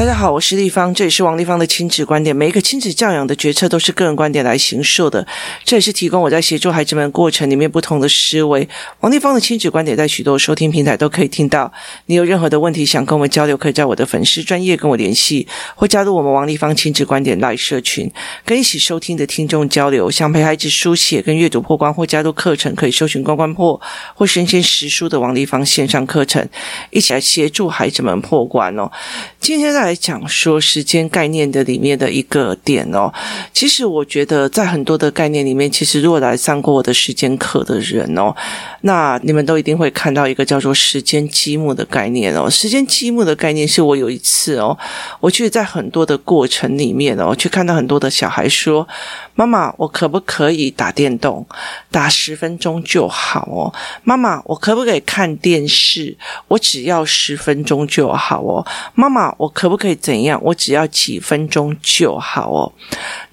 大家好，我是丽芳，这里是王立芳的亲子观点。每一个亲子教养的决策都是个人观点来形塑的，这也是提供我在协助孩子们过程里面不同的思维。王立芳的亲子观点在许多收听平台都可以听到。你有任何的问题想跟我们交流，可以在我的粉丝专业跟我联系，或加入我们王立芳亲子观点 Live 社群，跟一起收听的听众交流。想陪孩子书写跟阅读破关，或加入课程，可以搜寻关关破或生鲜识书的王立芳线上课程，一起来协助孩子们破关哦。今天在来讲说时间概念的里面的一个点哦，其实我觉得在很多的概念里面，其实如果来上过我的时间课的人哦，那你们都一定会看到一个叫做时间积木的概念哦。时间积木的概念是我有一次哦，我去在很多的过程里面哦，去看到很多的小孩说：“妈妈，我可不可以打电动？打十分钟就好哦。妈妈，我可不可以看电视？我只要十分钟就好哦。妈妈。”我可不可以怎样？我只要几分钟就好哦。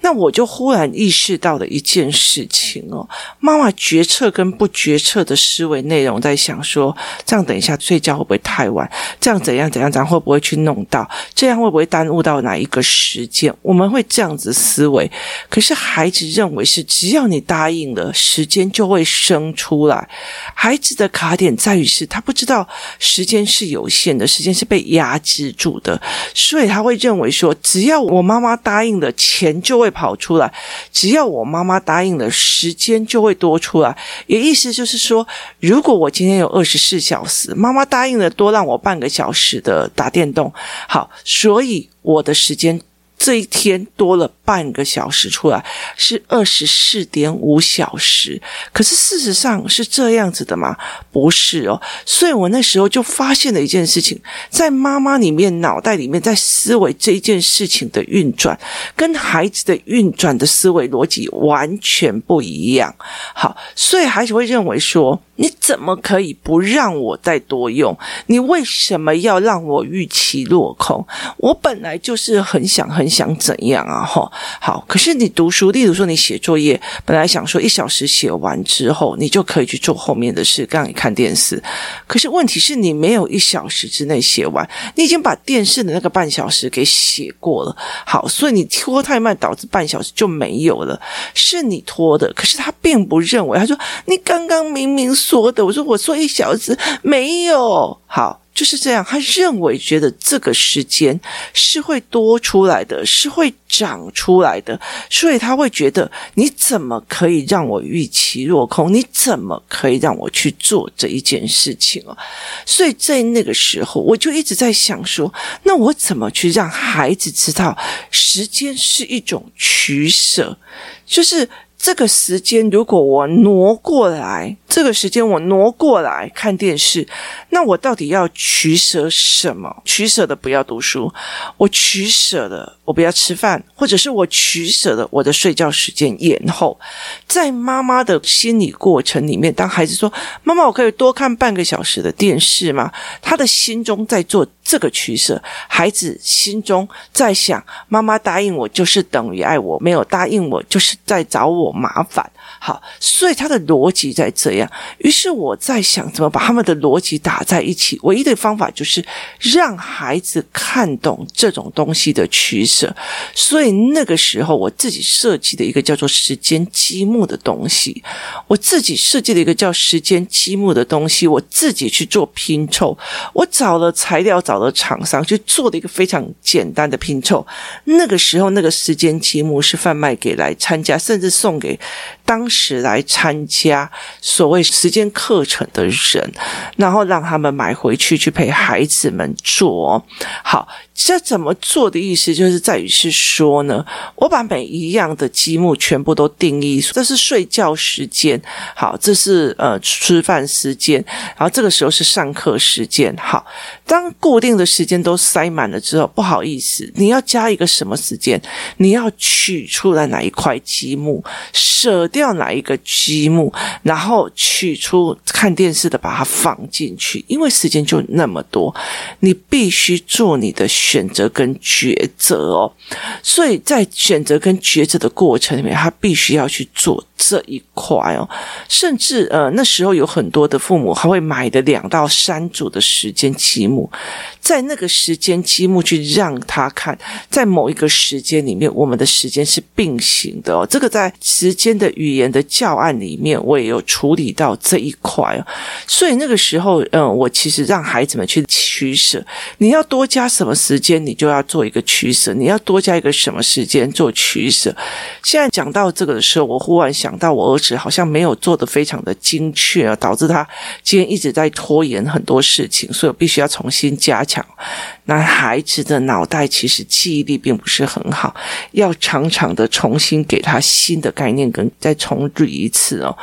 那我就忽然意识到了一件事情哦，妈妈决策跟不决策的思维内容，在想说，这样等一下睡觉会不会太晚？这样怎样怎样？咱会不会去弄到？这样会不会耽误到哪一个时间？我们会这样子思维。可是孩子认为是，只要你答应了，时间就会生出来。孩子的卡点在于是，他不知道时间是有限的，时间是被压制住的。所以他会认为说，只要我妈妈答应了，钱就会跑出来；只要我妈妈答应了，时间就会多出来。也意思就是说，如果我今天有二十四小时，妈妈答应了多让我半个小时的打电动，好，所以我的时间。这一天多了半个小时出来，是二十四点五小时。可是事实上是这样子的吗？不是哦。所以我那时候就发现了一件事情，在妈妈里面脑袋里面在思维这一件事情的运转，跟孩子的运转的思维逻辑完全不一样。好，所以孩子会认为说。你怎么可以不让我再多用？你为什么要让我预期落空？我本来就是很想很想怎样啊？吼，好，可是你读书，例如说你写作业，本来想说一小时写完之后，你就可以去做后面的事，让你看电视。可是问题是你没有一小时之内写完，你已经把电视的那个半小时给写过了。好，所以你拖太慢，导致半小时就没有了，是你拖的。可是他并不认为，他说你刚刚明明。说的，我说我说一小时没有好，就是这样。他认为觉得这个时间是会多出来的，是会长出来的，所以他会觉得你怎么可以让我预期落空？你怎么可以让我去做这一件事情哦？所以在那个时候，我就一直在想说，那我怎么去让孩子知道时间是一种取舍？就是。这个时间，如果我挪过来，这个时间我挪过来看电视，那我到底要取舍什么？取舍的不要读书，我取舍的我不要吃饭，或者是我取舍了我的睡觉时间延后。在妈妈的心理过程里面，当孩子说：“妈妈，我可以多看半个小时的电视吗？”他的心中在做这个取舍，孩子心中在想：“妈妈答应我就是等于爱我，没有答应我就是在找我。”麻烦，好，所以他的逻辑在这样。于是我在想，怎么把他们的逻辑打在一起？唯一的方法就是让孩子看懂这种东西的取舍。所以那个时候，我自己设计的一个叫做时间积木的东西，我自己设计了一个叫时间积木的东西，我自己去做拼凑。我找了材料，找了厂商，去做了一个非常简单的拼凑。那个时候，那个时间积木是贩卖给来参加，甚至送。给当时来参加所谓时间课程的人，然后让他们买回去去陪孩子们做。好，这怎么做的意思就是在于是说呢，我把每一样的积木全部都定义，这是睡觉时间，好，这是呃吃饭时间，然后这个时候是上课时间。好，当固定的时间都塞满了之后，不好意思，你要加一个什么时间？你要取出来哪一块积木？舍掉哪一个积木，然后取出看电视的，把它放进去，因为时间就那么多，你必须做你的选择跟抉择哦。所以在选择跟抉择的过程里面，他必须要去做这一块哦。甚至呃，那时候有很多的父母还会买的两到三组的时间积木，在那个时间积木去让他看，在某一个时间里面，我们的时间是并行的哦。这个在时间的语言的教案里面，我也有处理到这一块。所以那个时候，嗯，我其实让孩子们去取舍，你要多加什么时间，你就要做一个取舍；你要多加一个什么时间做取舍。现在讲到这个的时候，我忽然想到，我儿子好像没有做得非常的精确啊，导致他今天一直在拖延很多事情，所以我必须要重新加强。那孩子的脑袋其实记忆力并不是很好，要常常的重新给他新的概念，跟再重复一次哦。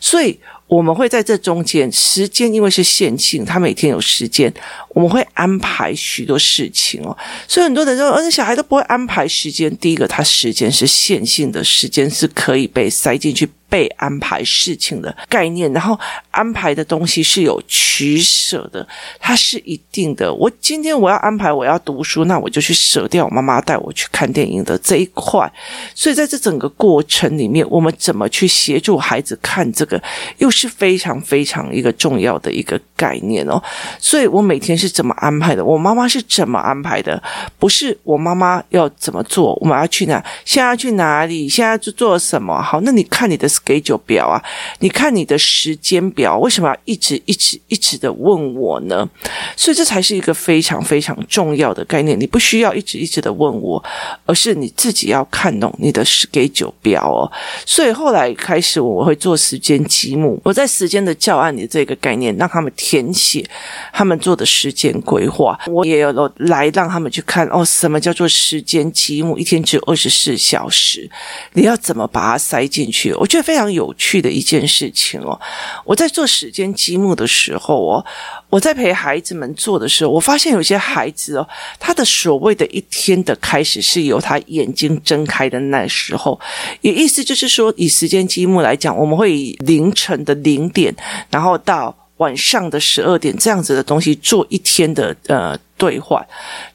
所以我们会在这中间，时间因为是线性，他每天有时间，我们会安排许多事情哦。所以很多人说，而且，小孩都不会安排时间。第一个，他时间是线性的，时间是可以被塞进去。被安排事情的概念，然后安排的东西是有取舍的，它是一定的。我今天我要安排我要读书，那我就去舍掉我妈妈带我去看电影的这一块。所以在这整个过程里面，我们怎么去协助孩子看这个，又是非常非常一个重要的一个概念哦。所以我每天是怎么安排的？我妈妈是怎么安排的？不是我妈妈要怎么做，我们要去哪？现在要去哪里？现在要去做什么？好，那你看你的。Schedule 表啊，你看你的时间表，为什么要一直一直一直的问我呢？所以这才是一个非常非常重要的概念。你不需要一直一直的问我，而是你自己要看懂你的 schedule 表哦。所以后来开始我会做时间积木，我在时间的教案里这个概念，让他们填写他们做的时间规划。我也有来让他们去看哦，什么叫做时间积木？一天只有二十四小时，你要怎么把它塞进去？我觉得。非常有趣的一件事情哦！我在做时间积木的时候哦，我在陪孩子们做的时候，我发现有些孩子哦，他的所谓的一天的开始是由他眼睛睁开的那时候，也意思就是说，以时间积木来讲，我们会以凌晨的零点，然后到晚上的十二点这样子的东西做一天的呃。兑换，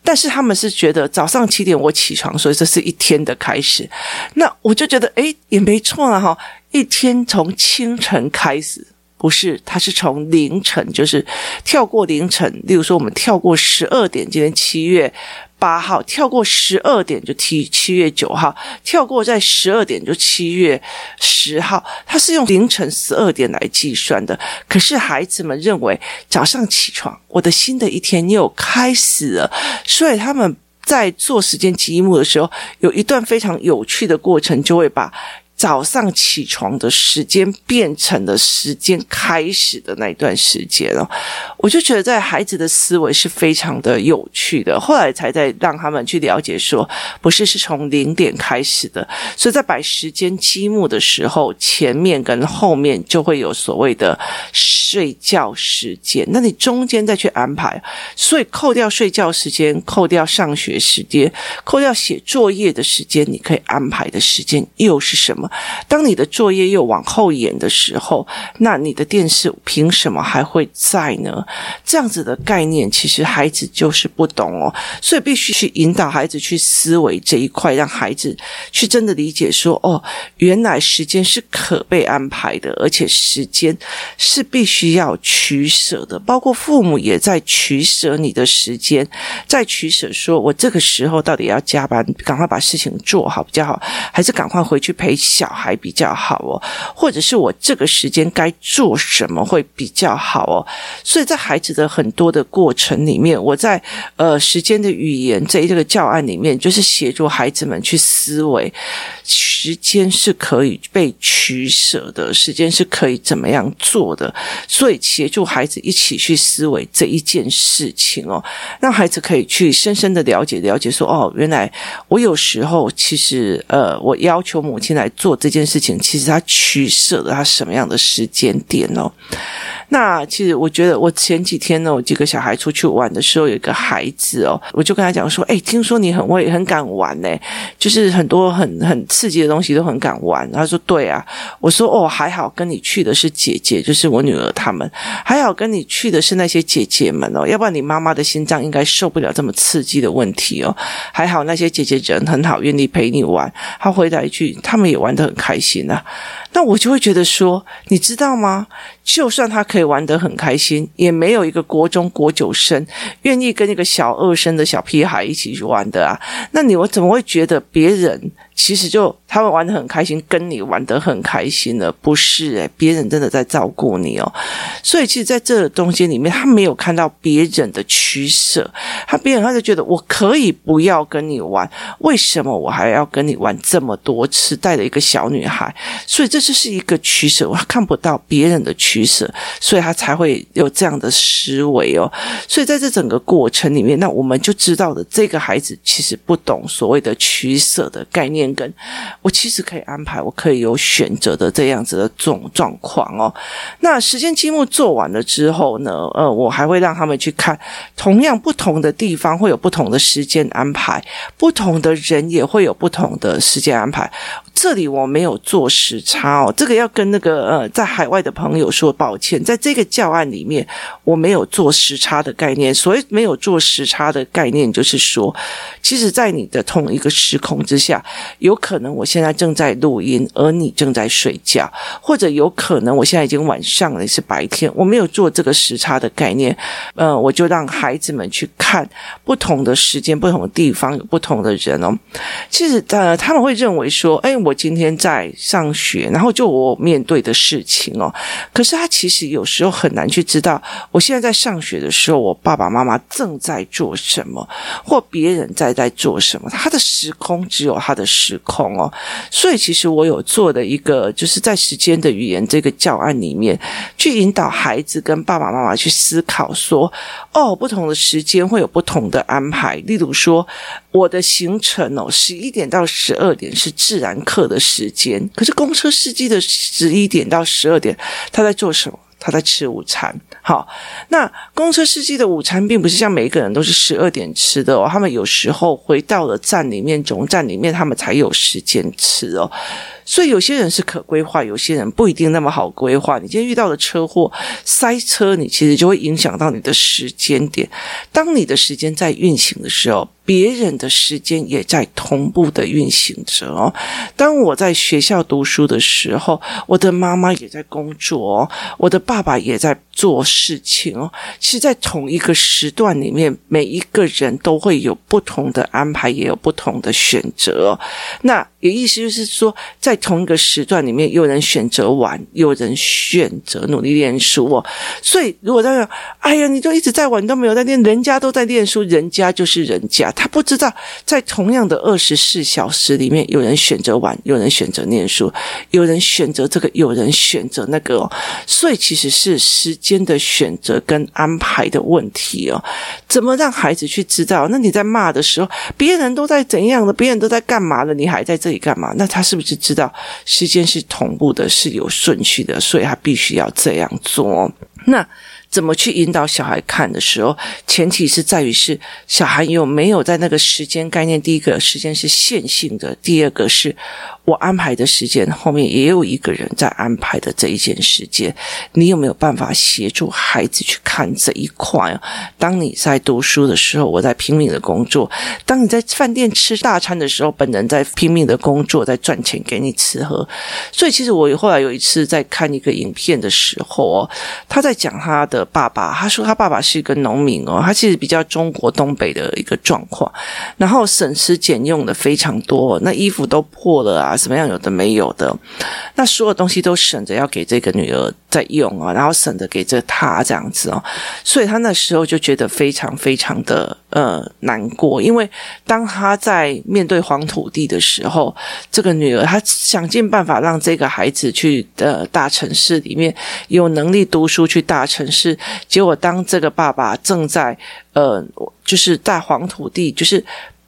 但是他们是觉得早上七点我起床，所以这是一天的开始。那我就觉得，诶，也没错啊哈。一天从清晨开始，不是，它是从凌晨，就是跳过凌晨。例如说，我们跳过十二点，今天七月。八号跳过十二点就七七月九号，跳过在十二点就七月十号，它是用凌晨十二点来计算的。可是孩子们认为早上起床，我的新的一天又开始了，所以他们在做时间积木的时候，有一段非常有趣的过程，就会把。早上起床的时间变成了时间开始的那一段时间哦，我就觉得在孩子的思维是非常的有趣的。后来才在让他们去了解说，不是是从零点开始的，所以在摆时间积木的时候，前面跟后面就会有所谓的睡觉时间，那你中间再去安排，所以扣掉睡觉时间，扣掉上学时间，扣掉写作业的时间，你可以安排的时间又是什么？当你的作业又往后延的时候，那你的电视凭什么还会在呢？这样子的概念，其实孩子就是不懂哦，所以必须去引导孩子去思维这一块，让孩子去真的理解说：哦，原来时间是可被安排的，而且时间是必须要取舍的。包括父母也在取舍你的时间，在取舍说我这个时候到底要加班，赶快把事情做好比较好，还是赶快回去陪小小孩比较好哦，或者是我这个时间该做什么会比较好哦。所以在孩子的很多的过程里面，我在呃时间的语言这一这个教案里面，就是协助孩子们去思维，时间是可以被取舍的，时间是可以怎么样做的。所以协助孩子一起去思维这一件事情哦，让孩子可以去深深的了解了解说哦，原来我有时候其实呃，我要求母亲来做。这件事情其实他取舍了他什么样的时间点哦？那其实我觉得，我前几天呢，我几个小孩出去玩的时候，有一个孩子哦，我就跟他讲说：“哎，听说你很会、很敢玩呢，就是很多很很刺激的东西都很敢玩。”他说：“对啊。”我说：“哦，还好跟你去的是姐姐，就是我女儿他们，还好跟你去的是那些姐姐们哦，要不然你妈妈的心脏应该受不了这么刺激的问题哦。还好那些姐姐人很好，愿意陪你玩。”他回答一句：“他们也玩得很开心啊。”那我就会觉得说，你知道吗？就算他可以玩得很开心，也没有一个国中国九生愿意跟一个小二生的小屁孩一起去玩的啊。那你我怎么会觉得别人？其实就他们玩的很开心，跟你玩得很开心了，不是诶，别人真的在照顾你哦。所以其实在这个东西里面，他没有看到别人的取舍，他别人他就觉得我可以不要跟你玩，为什么我还要跟你玩这么多次？带着一个小女孩，所以这就是一个取舍，我看不到别人的取舍，所以他才会有这样的思维哦。所以在这整个过程里面，那我们就知道了，这个孩子其实不懂所谓的取舍的概念。跟我其实可以安排，我可以有选择的这样子的这种状况哦。那时间积木做完了之后呢，呃，我还会让他们去看，同样不同的地方会有不同的时间安排，不同的人也会有不同的时间安排。这里我没有做时差哦，这个要跟那个呃在海外的朋友说抱歉，在这个教案里面我没有做时差的概念。所谓没有做时差的概念，就是说，其实，在你的同一个时空之下。有可能我现在正在录音，而你正在睡觉，或者有可能我现在已经晚上了，是白天。我没有做这个时差的概念，呃，我就让孩子们去看不同的时间、不同的地方有不同的人哦。其实呃，他们会认为说，哎，我今天在上学，然后就我面对的事情哦。可是他其实有时候很难去知道，我现在在上学的时候，我爸爸妈妈正在做什么，或别人在在做什么。他的时空只有他的时。时空哦，所以其实我有做的一个，就是在时间的语言这个教案里面，去引导孩子跟爸爸妈妈去思考说，哦，不同的时间会有不同的安排。例如说，我的行程哦，十一点到十二点是自然课的时间，可是公车司机的十一点到十二点，他在做什么？他在吃午餐，好，那公车司机的午餐并不是像每一个人都是十二点吃的哦，他们有时候回到了站里面，总站里面，他们才有时间吃哦。所以有些人是可规划，有些人不一定那么好规划。你今天遇到的车祸、塞车，你其实就会影响到你的时间点。当你的时间在运行的时候，别人的时间也在同步的运行着哦。当我在学校读书的时候，我的妈妈也在工作哦，我的爸爸也在做事情哦。其实，在同一个时段里面，每一个人都会有不同的安排，也有不同的选择。那有意思就是说，在在同一个时段里面，有人选择玩，有人选择努力念书哦。所以，如果他说：“哎呀，你就一直在玩，你都没有在念，人家都在念书，人家就是人家。”他不知道，在同样的二十四小时里面，有人选择玩，有人选择念书，有人选择这个，有人选择那个哦。所以，其实是时间的选择跟安排的问题哦。怎么让孩子去知道？那你在骂的时候，别人都在怎样的？别人都在干嘛了？你还在这里干嘛？那他是不是知道？时间是同步的，是有顺序的，所以他必须要这样做。那怎么去引导小孩看的时候，前提是在于是小孩有没有在那个时间概念。第一个时间是线性的，第二个是。我安排的时间后面也有一个人在安排的这一件时间，你有没有办法协助孩子去看这一块？当你在读书的时候，我在拼命的工作；当你在饭店吃大餐的时候，本人在拼命的工作，在赚钱给你吃喝。所以，其实我后来有一次在看一个影片的时候哦，他在讲他的爸爸，他说他爸爸是一个农民哦，他其实比较中国东北的一个状况，然后省吃俭用的非常多，那衣服都破了啊。什么样有的没有的，那所有东西都省着要给这个女儿在用啊，然后省着给这他这样子哦，所以他那时候就觉得非常非常的呃难过，因为当他在面对黄土地的时候，这个女儿她想尽办法让这个孩子去呃大城市里面有能力读书去大城市，结果当这个爸爸正在呃就是在黄土地就是。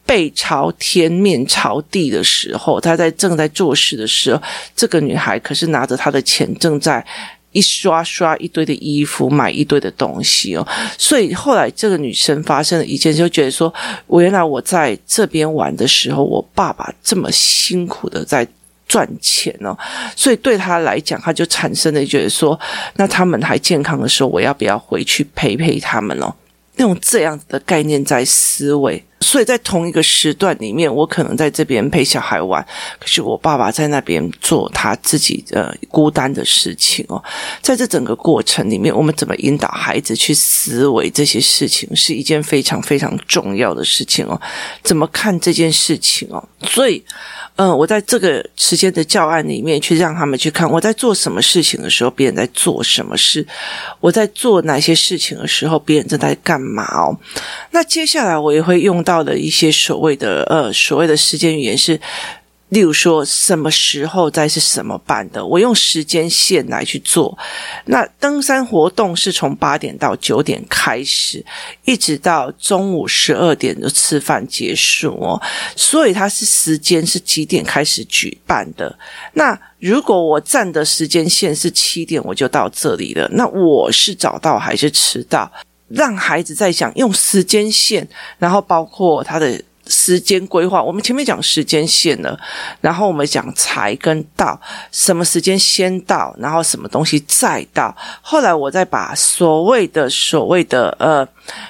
背朝天、面朝地的时候，他在正在做事的时候，这个女孩可是拿着她的钱，正在一刷刷一堆的衣服，买一堆的东西哦。所以后来这个女生发生了一件，就觉得说，我原来我在这边玩的时候，我爸爸这么辛苦的在赚钱哦，所以对他来讲，他就产生了觉得说，那他们还健康的时候，我要不要回去陪陪他们哦？用这样子的概念在思维，所以在同一个时段里面，我可能在这边陪小孩玩，可是我爸爸在那边做他自己呃孤单的事情哦。在这整个过程里面，我们怎么引导孩子去思维这些事情，是一件非常非常重要的事情哦。怎么看这件事情哦？所以。嗯，我在这个时间的教案里面去让他们去看我在做什么事情的时候，别人在做什么事；我在做哪些事情的时候，别人正在干嘛哦。那接下来我也会用到的一些所谓的呃所谓的时间语言是。例如说，什么时候再是什么办的？我用时间线来去做。那登山活动是从八点到九点开始，一直到中午十二点的吃饭结束哦。所以它是时间是几点开始举办的？那如果我站的时间线是七点，我就到这里了。那我是早到还是迟到？让孩子在想用时间线，然后包括他的。时间规划，我们前面讲时间线了，然后我们讲才跟到，什么时间先到，然后什么东西再到。后来我再把所谓的所谓的呃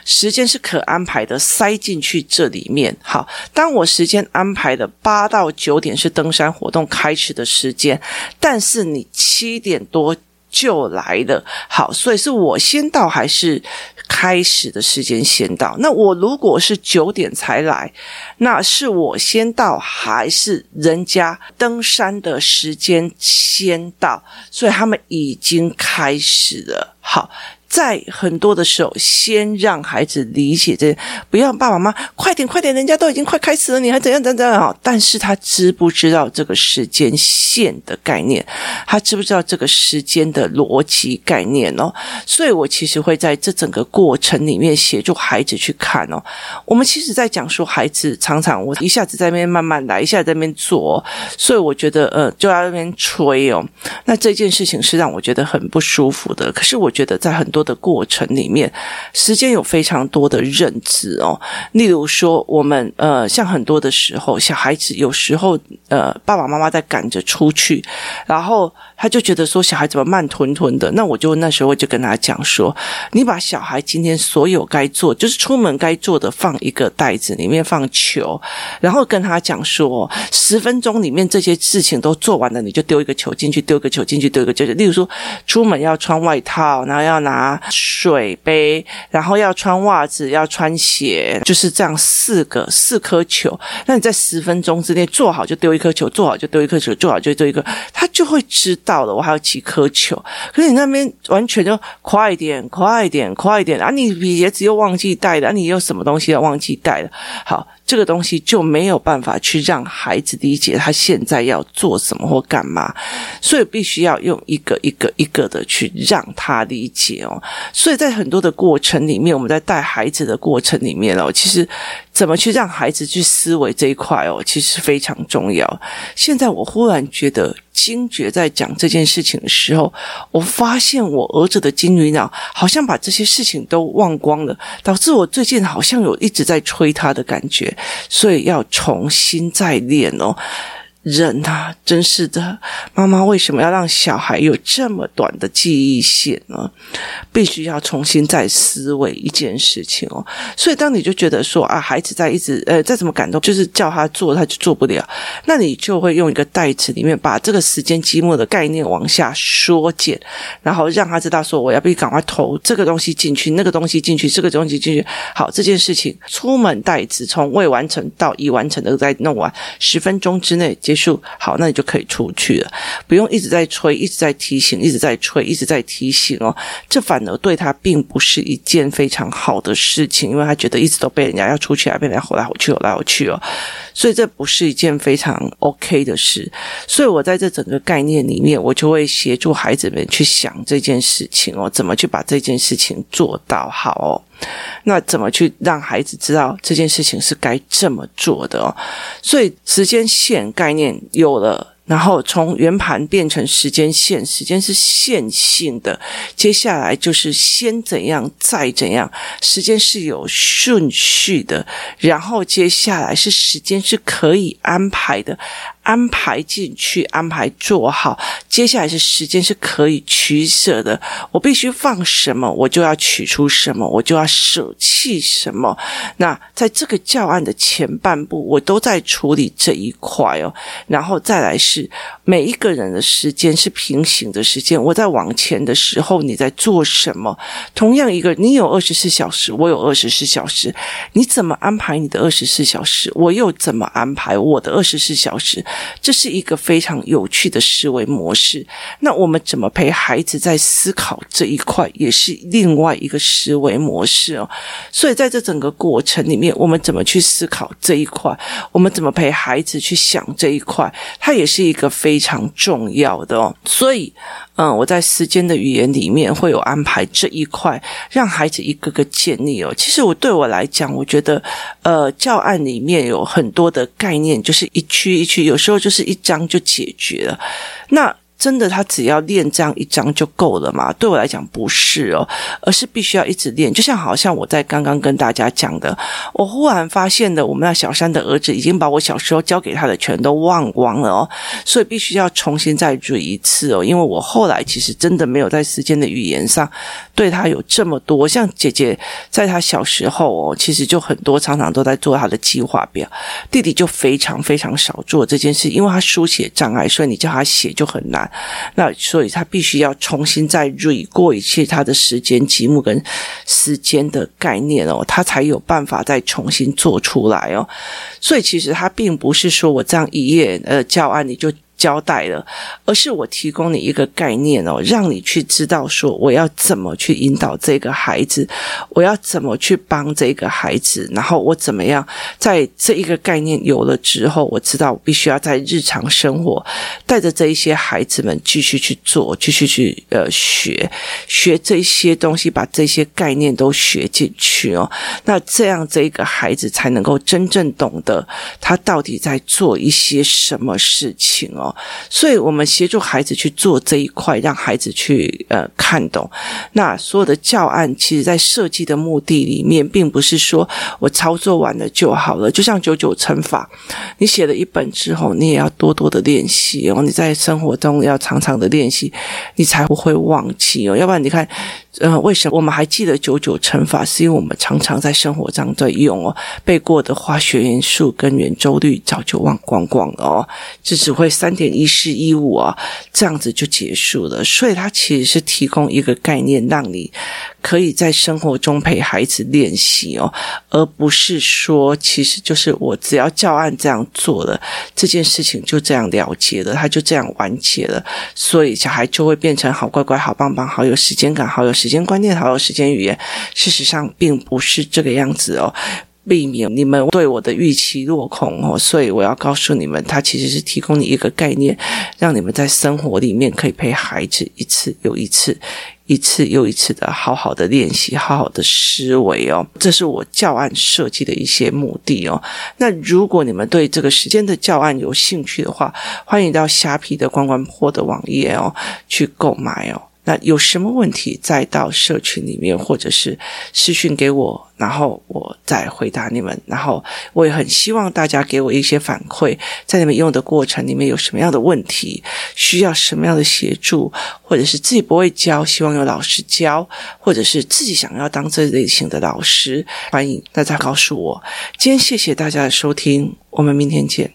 时间是可安排的塞进去这里面。好，当我时间安排的八到九点是登山活动开始的时间，但是你七点多就来了，好，所以是我先到还是？开始的时间先到，那我如果是九点才来，那是我先到还是人家登山的时间先到？所以他们已经开始了。好。在很多的时候，先让孩子理解这，不要爸爸妈妈快点快点，人家都已经快开始了，你还怎样怎样怎样啊？但是他知不知道这个时间线的概念？他知不知道这个时间的逻辑概念哦？所以我其实会在这整个过程里面协助孩子去看哦。我们其实在讲说，孩子常常我一下子在那边慢慢来，一下子在那边做，所以我觉得呃，就在那边吹哦。那这件事情是让我觉得很不舒服的。可是我觉得在很多的过程里面，时间有非常多的认知哦。例如说，我们呃，像很多的时候，小孩子有时候呃，爸爸妈妈在赶着出去，然后他就觉得说，小孩怎么慢吞吞的？那我就那时候就跟他讲说，你把小孩今天所有该做，就是出门该做的，放一个袋子里面放球，然后跟他讲说，十分钟里面这些事情都做完了，你就丢一个球进去，丢一个球进去，丢一个球。例如说，出门要穿外套，然后要拿。水杯，然后要穿袜子，要穿鞋，就是这样四个四颗球。那你在十分钟之内做好就丢一颗球，做好就丢一颗球，做好就丢一个，他就会知道了。我还有几颗球，可是你那边完全就快一点，快一点，快一点啊！你鞋子又忘记带了，啊、你又什么东西要忘记带了？好。这个东西就没有办法去让孩子理解他现在要做什么或干嘛，所以必须要用一个一个一个的去让他理解哦。所以在很多的过程里面，我们在带孩子的过程里面哦，其实怎么去让孩子去思维这一块哦，其实非常重要。现在我忽然觉得。惊觉在讲这件事情的时候，我发现我儿子的金鱼脑好像把这些事情都忘光了，导致我最近好像有一直在催他的感觉，所以要重新再练哦。人呐，真是的，妈妈为什么要让小孩有这么短的记忆线呢？必须要重新再思维一件事情哦。所以当你就觉得说啊，孩子在一直呃再怎么感动，就是叫他做他就做不了，那你就会用一个袋子里面把这个时间积木的概念往下缩减，然后让他知道说我要必须赶快投这个东西进去，那个东西进去，这个东西进去。好，这件事情出门袋子从未完成到已完成的再弄完，十分钟之内结束好，那你就可以出去了，不用一直在催，一直在提醒，一直在催，一直在提醒哦。这反而对他并不是一件非常好的事情，因为他觉得一直都被人家要出去啊，被人家吼来吼去，吼来吼去哦。所以这不是一件非常 OK 的事。所以我在这整个概念里面，我就会协助孩子们去想这件事情哦，怎么去把这件事情做到好哦。那怎么去让孩子知道这件事情是该这么做的哦？所以时间线概念有了。然后从圆盘变成时间线，时间是线性的。接下来就是先怎样，再怎样，时间是有顺序的。然后接下来是时间是可以安排的。安排进去，安排做好。接下来是时间是可以取舍的，我必须放什么，我就要取出什么，我就要舍弃什么。那在这个教案的前半部，我都在处理这一块哦。然后再来是每一个人的时间是平行的时间，我在往前的时候，你在做什么？同样一个，你有二十四小时，我有二十四小时，你怎么安排你的二十四小时？我又怎么安排我的二十四小时？这是一个非常有趣的思维模式。那我们怎么陪孩子在思考这一块，也是另外一个思维模式哦。所以在这整个过程里面，我们怎么去思考这一块，我们怎么陪孩子去想这一块，它也是一个非常重要的哦。所以。嗯，我在时间的语言里面会有安排这一块，让孩子一个个建立哦。其实我对我来讲，我觉得，呃，教案里面有很多的概念，就是一区一区，有时候就是一张就解决了。那。真的，他只要练这样一张就够了吗？对我来讲不是哦，而是必须要一直练。就像好像我在刚刚跟大家讲的，我忽然发现的，我们那小三的儿子已经把我小时候教给他的全都忘光了哦，所以必须要重新再追一次哦。因为我后来其实真的没有在时间的语言上对他有这么多。像姐姐在他小时候哦，其实就很多常常都在做他的计划表，弟弟就非常非常少做这件事，因为他书写障碍，所以你叫他写就很难。那所以他必须要重新再捋过一次他的时间积木跟时间的概念哦，他才有办法再重新做出来哦。所以其实他并不是说我这样一页呃教案你就。交代了，而是我提供你一个概念哦，让你去知道说我要怎么去引导这个孩子，我要怎么去帮这个孩子，然后我怎么样在这一个概念有了之后，我知道我必须要在日常生活带着这一些孩子们继续去做，继续去呃学学这些东西，把这些概念都学进去哦。那这样这个孩子才能够真正懂得他到底在做一些什么事情哦。所以，我们协助孩子去做这一块，让孩子去呃看懂。那所有的教案，其实在设计的目的里面，并不是说我操作完了就好了。就像九九乘法，你写了一本之后，你也要多多的练习哦。你在生活中要常常的练习，你才不会忘记哦。要不然，你看。呃，为什么我们还记得九九乘法？是因为我们常常在生活中在用哦。背过的化学元素跟圆周率早就忘光光了哦，这只会三点一四一五啊，这样子就结束了。所以它其实是提供一个概念，让你可以在生活中陪孩子练习哦，而不是说其实就是我只要教案这样做了，这件事情就这样了结了，它就这样完结了。所以小孩就会变成好乖乖、好棒棒、好有时间感、好有。时间观念，还有时间语言，事实上并不是这个样子哦。避免你们对我的预期落空哦，所以我要告诉你们，它其实是提供你一个概念，让你们在生活里面可以陪孩子一次又一次，一次又一次的好好的练习，好好的思维哦。这是我教案设计的一些目的哦。那如果你们对这个时间的教案有兴趣的话，欢迎到虾皮的关关坡的网页哦去购买哦。那有什么问题，再到社群里面，或者是私讯给我，然后我再回答你们。然后我也很希望大家给我一些反馈，在你们用的过程里面有什么样的问题，需要什么样的协助，或者是自己不会教，希望有老师教，或者是自己想要当这类型的老师，欢迎大家告诉我。今天谢谢大家的收听，我们明天见。